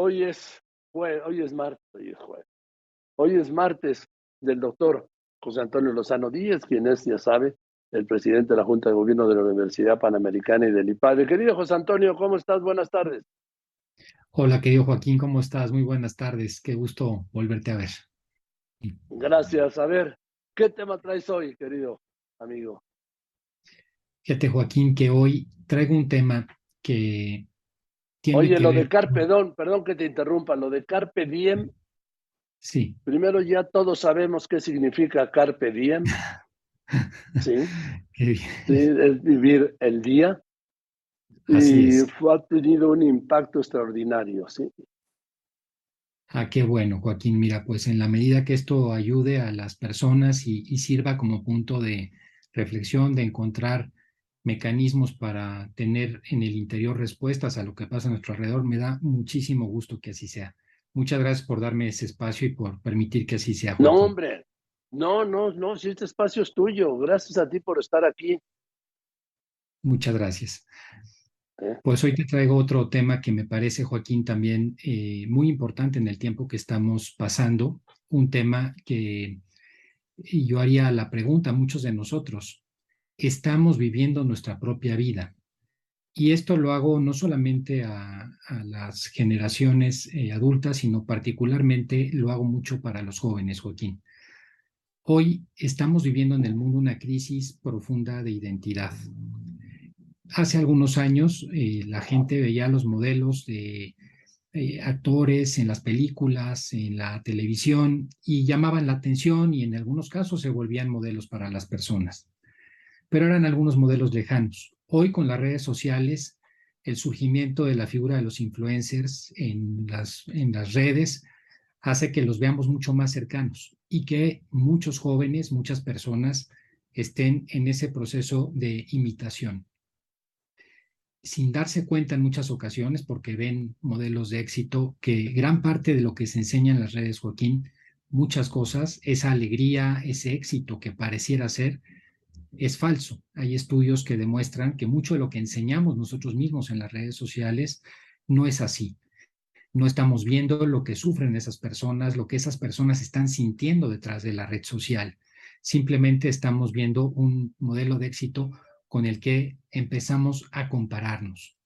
Hoy es, hoy es martes, hoy es Hoy es martes del doctor José Antonio Lozano Díez, quien es, ya sabe, el presidente de la Junta de Gobierno de la Universidad Panamericana y del IPADE. Querido José Antonio, ¿cómo estás? Buenas tardes. Hola, querido Joaquín, ¿cómo estás? Muy buenas tardes. Qué gusto volverte a ver. Gracias. A ver, ¿qué tema traes hoy, querido amigo? Fíjate, Joaquín, que hoy traigo un tema que Oye, lo de Carpe Diem, perdón que te interrumpa, lo de Carpe Diem. Sí. Primero ya todos sabemos qué significa Carpe Diem. sí. sí es vivir el día. y ha tenido un impacto extraordinario, sí. Ah, qué bueno, Joaquín. Mira, pues en la medida que esto ayude a las personas y, sirva como punto de reflexión, de encontrar mecanismos para tener en el interior respuestas a lo que pasa a nuestro alrededor, me da muchísimo gusto que así sea. Muchas gracias por darme ese espacio y por permitir que así sea. No, hombre, no, no, no, si este espacio es tuyo, gracias a ti por estar aquí. Muchas gracias. ¿Eh? Pues hoy te traigo otro tema que me parece, Joaquín, también eh, muy importante en el tiempo que estamos pasando, un tema que yo haría la pregunta a muchos de nosotros, ¿estamos viviendo nuestra propia vida? Y esto lo hago no solamente a, las generaciones eh, adultas, sino particularmente lo hago mucho para los jóvenes, Joaquín. Hoy estamos viviendo en el mundo una crisis profunda de identidad hace algunos años eh, la gente veía los modelos de eh, actores en las películas, en la televisión y llamaban la atención y en algunos casos se volvían modelos para las personas. Pero eran algunos modelos lejanos. Hoy con las redes sociales, el surgimiento de la figura de los influencers en las, en las redes hace que los veamos mucho más cercanos y que muchos jóvenes, muchas personas estén en ese proceso de imitación sin darse cuenta en muchas ocasiones, porque ven modelos de éxito, que gran parte de lo que se enseña en las redes, Joaquín, muchas cosas, esa alegría, ese éxito que pareciera ser, es falso. Hay estudios que demuestran que mucho de lo que enseñamos nosotros mismos en las redes sociales no es así. No estamos viendo lo que sufren esas personas, lo que esas personas están sintiendo detrás de la red social. Simplemente estamos viendo un modelo de éxito con el que empezamos a compararnos.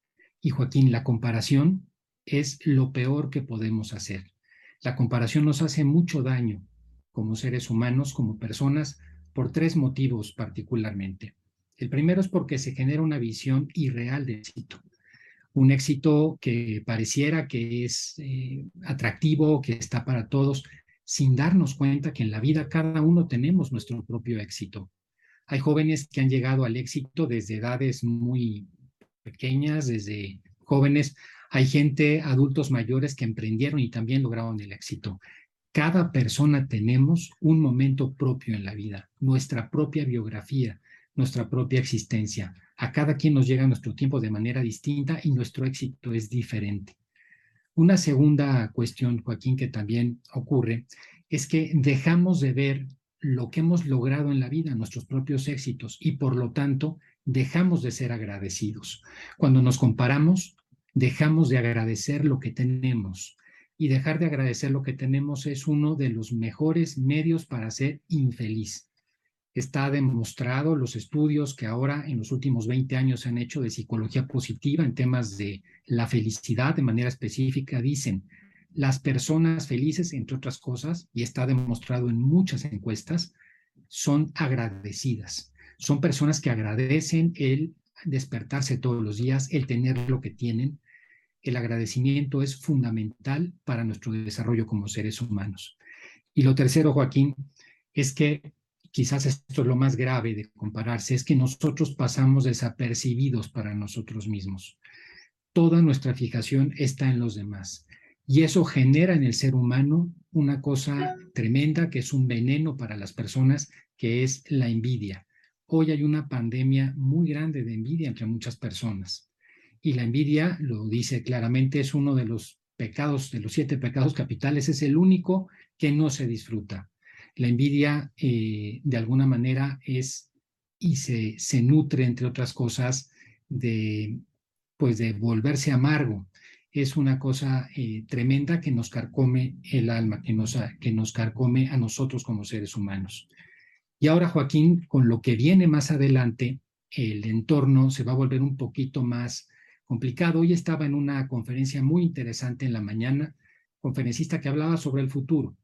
Y Joaquín, la comparación es lo peor que podemos hacer. La comparación nos hace mucho daño como seres humanos, como personas, por tres motivos particularmente. El primero es porque se genera una visión irreal de éxito. Un éxito que pareciera que es eh, atractivo, que está para todos, sin darnos cuenta que en la vida cada uno tenemos nuestro propio éxito. Hay jóvenes que han llegado al éxito desde edades muy pequeñas, desde jóvenes. Hay gente, adultos mayores que emprendieron y también lograron el éxito. Cada persona tenemos un momento propio en la vida, nuestra propia biografía, nuestra propia existencia. A cada quien nos llega nuestro tiempo de manera distinta y nuestro éxito es diferente. Una segunda cuestión, Joaquín, que también ocurre, es que dejamos de ver lo que hemos logrado en la vida, nuestros propios éxitos, y por lo tanto dejamos de ser agradecidos. Cuando nos comparamos, dejamos de agradecer lo que tenemos. Y dejar de agradecer lo que tenemos es uno de los mejores medios para ser infeliz. Está demostrado los estudios que ahora en los últimos 20 años se han hecho de psicología positiva en temas de la felicidad de manera específica, dicen, las personas felices, entre otras cosas, y está demostrado en muchas encuestas, son agradecidas. Son personas que agradecen el despertarse todos los días, el tener lo que tienen. El agradecimiento es fundamental para nuestro desarrollo como seres humanos. Y lo tercero, Joaquín, es que quizás esto es lo más grave de compararse, es que nosotros pasamos desapercibidos para nosotros mismos. Toda nuestra fijación está en los demás. Y eso genera en el ser humano una cosa tremenda que es un veneno para las personas, que es la envidia. Hoy hay una pandemia muy grande de envidia entre muchas personas. Y la envidia, lo dice claramente, es uno de los pecados, de los siete pecados capitales, es el único que no se disfruta. La envidia, eh, de alguna manera, es y se, se nutre, entre otras cosas, de, pues de volverse amargo, es una cosa eh, tremenda que nos carcome el alma, que nos, que nos carcome a nosotros como seres humanos. Y ahora, Joaquín, con lo que viene más adelante, el entorno se va a volver un poquito más complicado. Hoy estaba en una conferencia muy interesante en la mañana, conferencista que hablaba sobre el futuro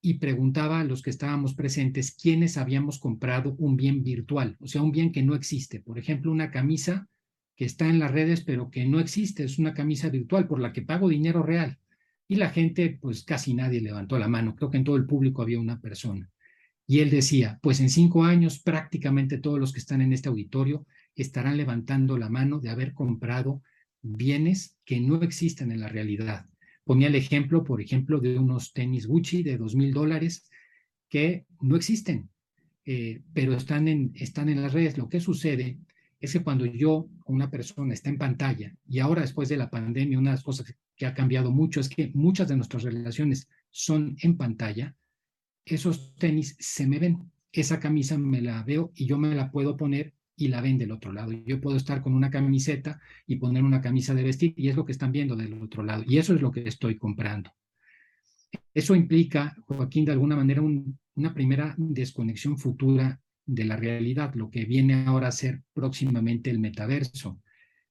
y preguntaba a los que estábamos presentes quiénes habíamos comprado un bien virtual, o sea, un bien que no existe. Por ejemplo, una camisa que está en las redes pero que no existe, es una camisa virtual por la que pago dinero real. Y la gente, pues casi nadie levantó la mano, creo que en todo el público había una persona. Y él decía, pues en cinco años prácticamente todos los que están en este auditorio estarán levantando la mano de haber comprado bienes que no existen en la realidad. Ponía el ejemplo, por ejemplo, de unos tenis Gucci de dos mil dólares que no existen, eh, pero están en, están en las redes. Lo que sucede es que cuando yo, una persona está en pantalla, y ahora después de la pandemia, una de las cosas que ha cambiado mucho es que muchas de nuestras relaciones son en pantalla, esos tenis se me ven, esa camisa me la veo y yo me la puedo poner y la ven del otro lado. Yo puedo estar con una camiseta y poner una camisa de vestir y es lo que están viendo del otro lado. Y eso es lo que estoy comprando. Eso implica, Joaquín, de alguna manera una primera desconexión futura de la realidad, lo que viene ahora a ser próximamente el metaverso,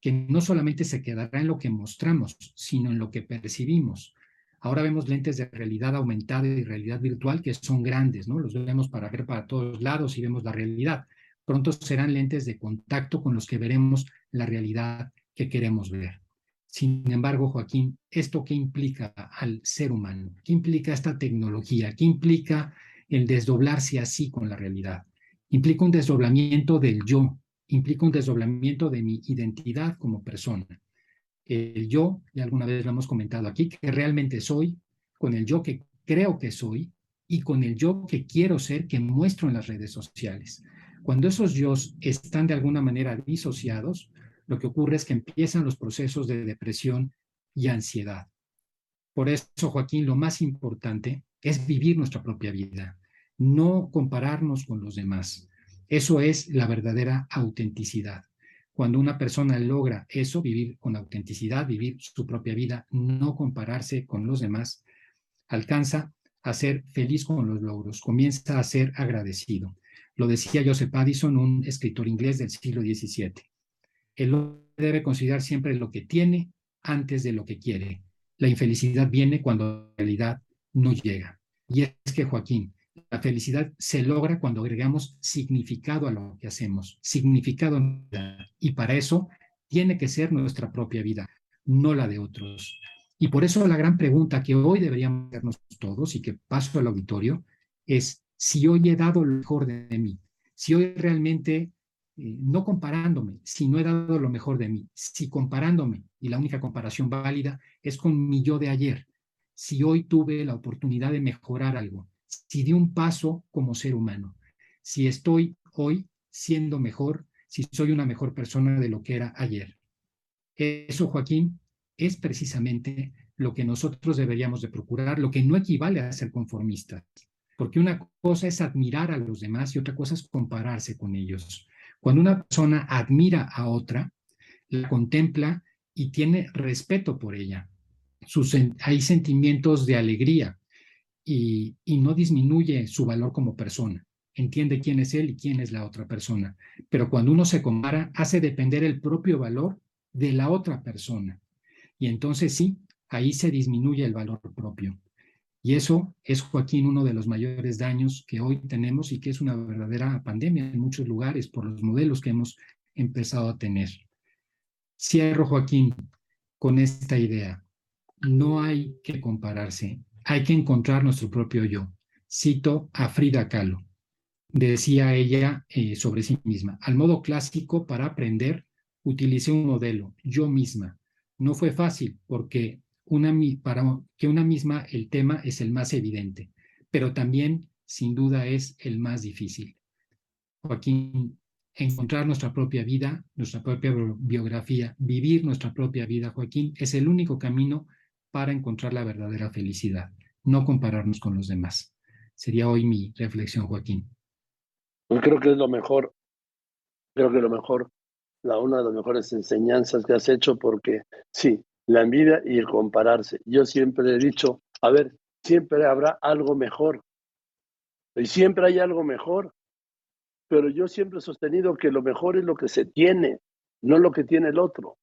que no solamente se quedará en lo que mostramos, sino en lo que percibimos. Ahora vemos lentes de realidad aumentada y realidad virtual que son grandes, ¿no? Los vemos para ver para todos lados y vemos la realidad. Pronto serán lentes de contacto con los que veremos la realidad que queremos ver. Sin embargo, Joaquín, ¿esto qué implica al ser humano? ¿Qué implica esta tecnología? ¿Qué implica el desdoblarse así con la realidad? implica un desdoblamiento del yo, implica un desdoblamiento de mi identidad como persona. El yo, y alguna vez lo hemos comentado aquí, que realmente soy, con el yo que creo que soy y con el yo que quiero ser, que muestro en las redes sociales. Cuando esos yo están de alguna manera disociados, lo que ocurre es que empiezan los procesos de depresión y ansiedad. Por eso, Joaquín, lo más importante es vivir nuestra propia vida no compararnos con los demás. Eso es la verdadera autenticidad. Cuando una persona logra eso, vivir con autenticidad, vivir su propia vida, no compararse con los demás, alcanza a ser feliz con los logros, comienza a ser agradecido. Lo decía Joseph Addison, un escritor inglés del siglo XVII. El hombre debe considerar siempre lo que tiene antes de lo que quiere. La infelicidad viene cuando la realidad no llega. Y es que, Joaquín, la felicidad se logra cuando agregamos significado a lo que hacemos, significado. Y para eso tiene que ser nuestra propia vida, no la de otros. Y por eso la gran pregunta que hoy deberíamos hacernos todos y que paso al auditorio es si hoy he dado lo mejor de mí, si hoy realmente, eh, no comparándome, si no he dado lo mejor de mí, si comparándome, y la única comparación válida es con mi yo de ayer, si hoy tuve la oportunidad de mejorar algo, si di un paso como ser humano, si estoy hoy siendo mejor, si soy una mejor persona de lo que era ayer. Eso, Joaquín, es precisamente lo que nosotros deberíamos de procurar, lo que no equivale a ser conformistas, porque una cosa es admirar a los demás y otra cosa es compararse con ellos. Cuando una persona admira a otra, la contempla y tiene respeto por ella. hay sentimientos de alegría, y, no disminuye su valor como persona. Entiende quién es él y quién es la otra persona. Pero cuando uno se compara, hace depender el propio valor de la otra persona. Y entonces sí, ahí se disminuye el valor propio. Y eso es, Joaquín, uno de los mayores daños que hoy tenemos y que es una verdadera pandemia en muchos lugares por los modelos que hemos empezado a tener. Cierro, Joaquín, con esta idea. No hay que compararse hay que encontrar nuestro propio yo. Cito a Frida Kahlo. Decía ella eh, sobre sí misma, al modo clásico para aprender, utilicé un modelo, yo misma. No fue fácil porque una, para que una misma el tema es el más evidente, pero también sin duda es el más difícil. Joaquín, encontrar nuestra propia vida, nuestra propia biografía, vivir nuestra propia vida, Joaquín, es el único camino para encontrar la verdadera felicidad, no compararnos con los demás. Sería hoy mi reflexión, Joaquín. Pues creo que es lo mejor, creo que lo mejor, la una de las mejores enseñanzas que has hecho, porque sí, la envidia y el compararse. Yo siempre he dicho, a ver, siempre habrá algo mejor. Y siempre hay algo mejor. Pero yo siempre he sostenido que lo mejor es lo que se tiene, no lo que tiene el otro.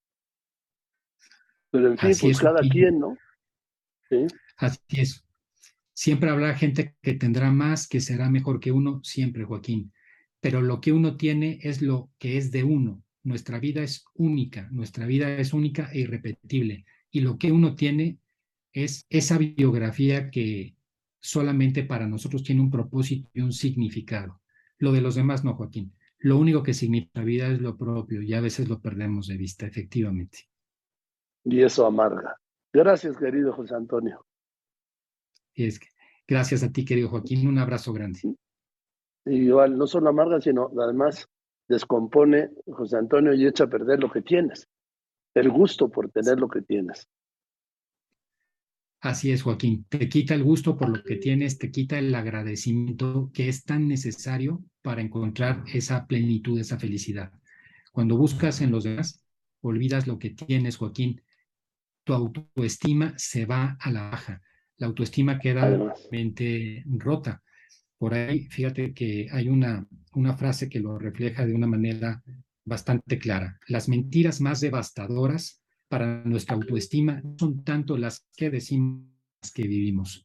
Pero en fin, pues cada quien, ¿no? ¿Sí? Así es. Siempre habrá gente que tendrá más, que será mejor que uno, siempre, Joaquín. Pero lo que uno tiene es lo que es de uno. Nuestra vida es única, nuestra vida es única e irrepetible. Y lo que uno tiene es esa biografía que solamente para nosotros tiene un propósito y un significado. Lo de los demás no, Joaquín. Lo único que significa vida es lo propio y a veces lo perdemos de vista, efectivamente. Y eso amarga. Gracias, querido José Antonio. Es que, gracias a ti, querido Joaquín. Un abrazo grande. igual, no solo amarga, sino además descompone, José Antonio, y echa a perder lo que tienes. El gusto por tener lo que tienes. Así es, Joaquín. Te quita el gusto por lo que tienes, te quita el agradecimiento que es tan necesario para encontrar esa plenitud, esa felicidad. Cuando buscas en los demás, olvidas lo que tienes, Joaquín. Tu autoestima se va a la baja la autoestima queda realmente rota. Por ahí, fíjate que hay una, una frase que lo refleja de una manera bastante clara. Las mentiras más devastadoras para nuestra autoestima son tanto las que decimos que vivimos.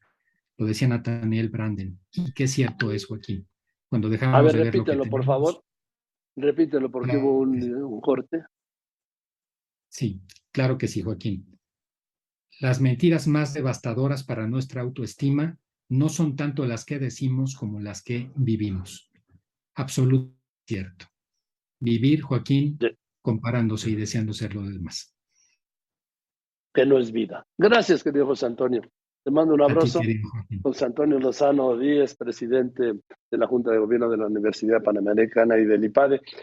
Lo decía Nathaniel Branden. Y qué cierto es, Joaquín. Cuando dejamos A ver, de ver repítelo, por favor. Repítelo porque hubo un corte. Sí, claro que sí, Joaquín. Las mentiras más devastadoras para nuestra autoestima no son tanto las que decimos como las que vivimos. Absoluto cierto. Vivir, Joaquín, comparándose y deseando ser lo demás. Que no es vida. Gracias, querido José Antonio. Te mando un abrazo. José Antonio Lozano Díez, presidente de la Junta de Gobierno de la Universidad Panamericana y del IPADE.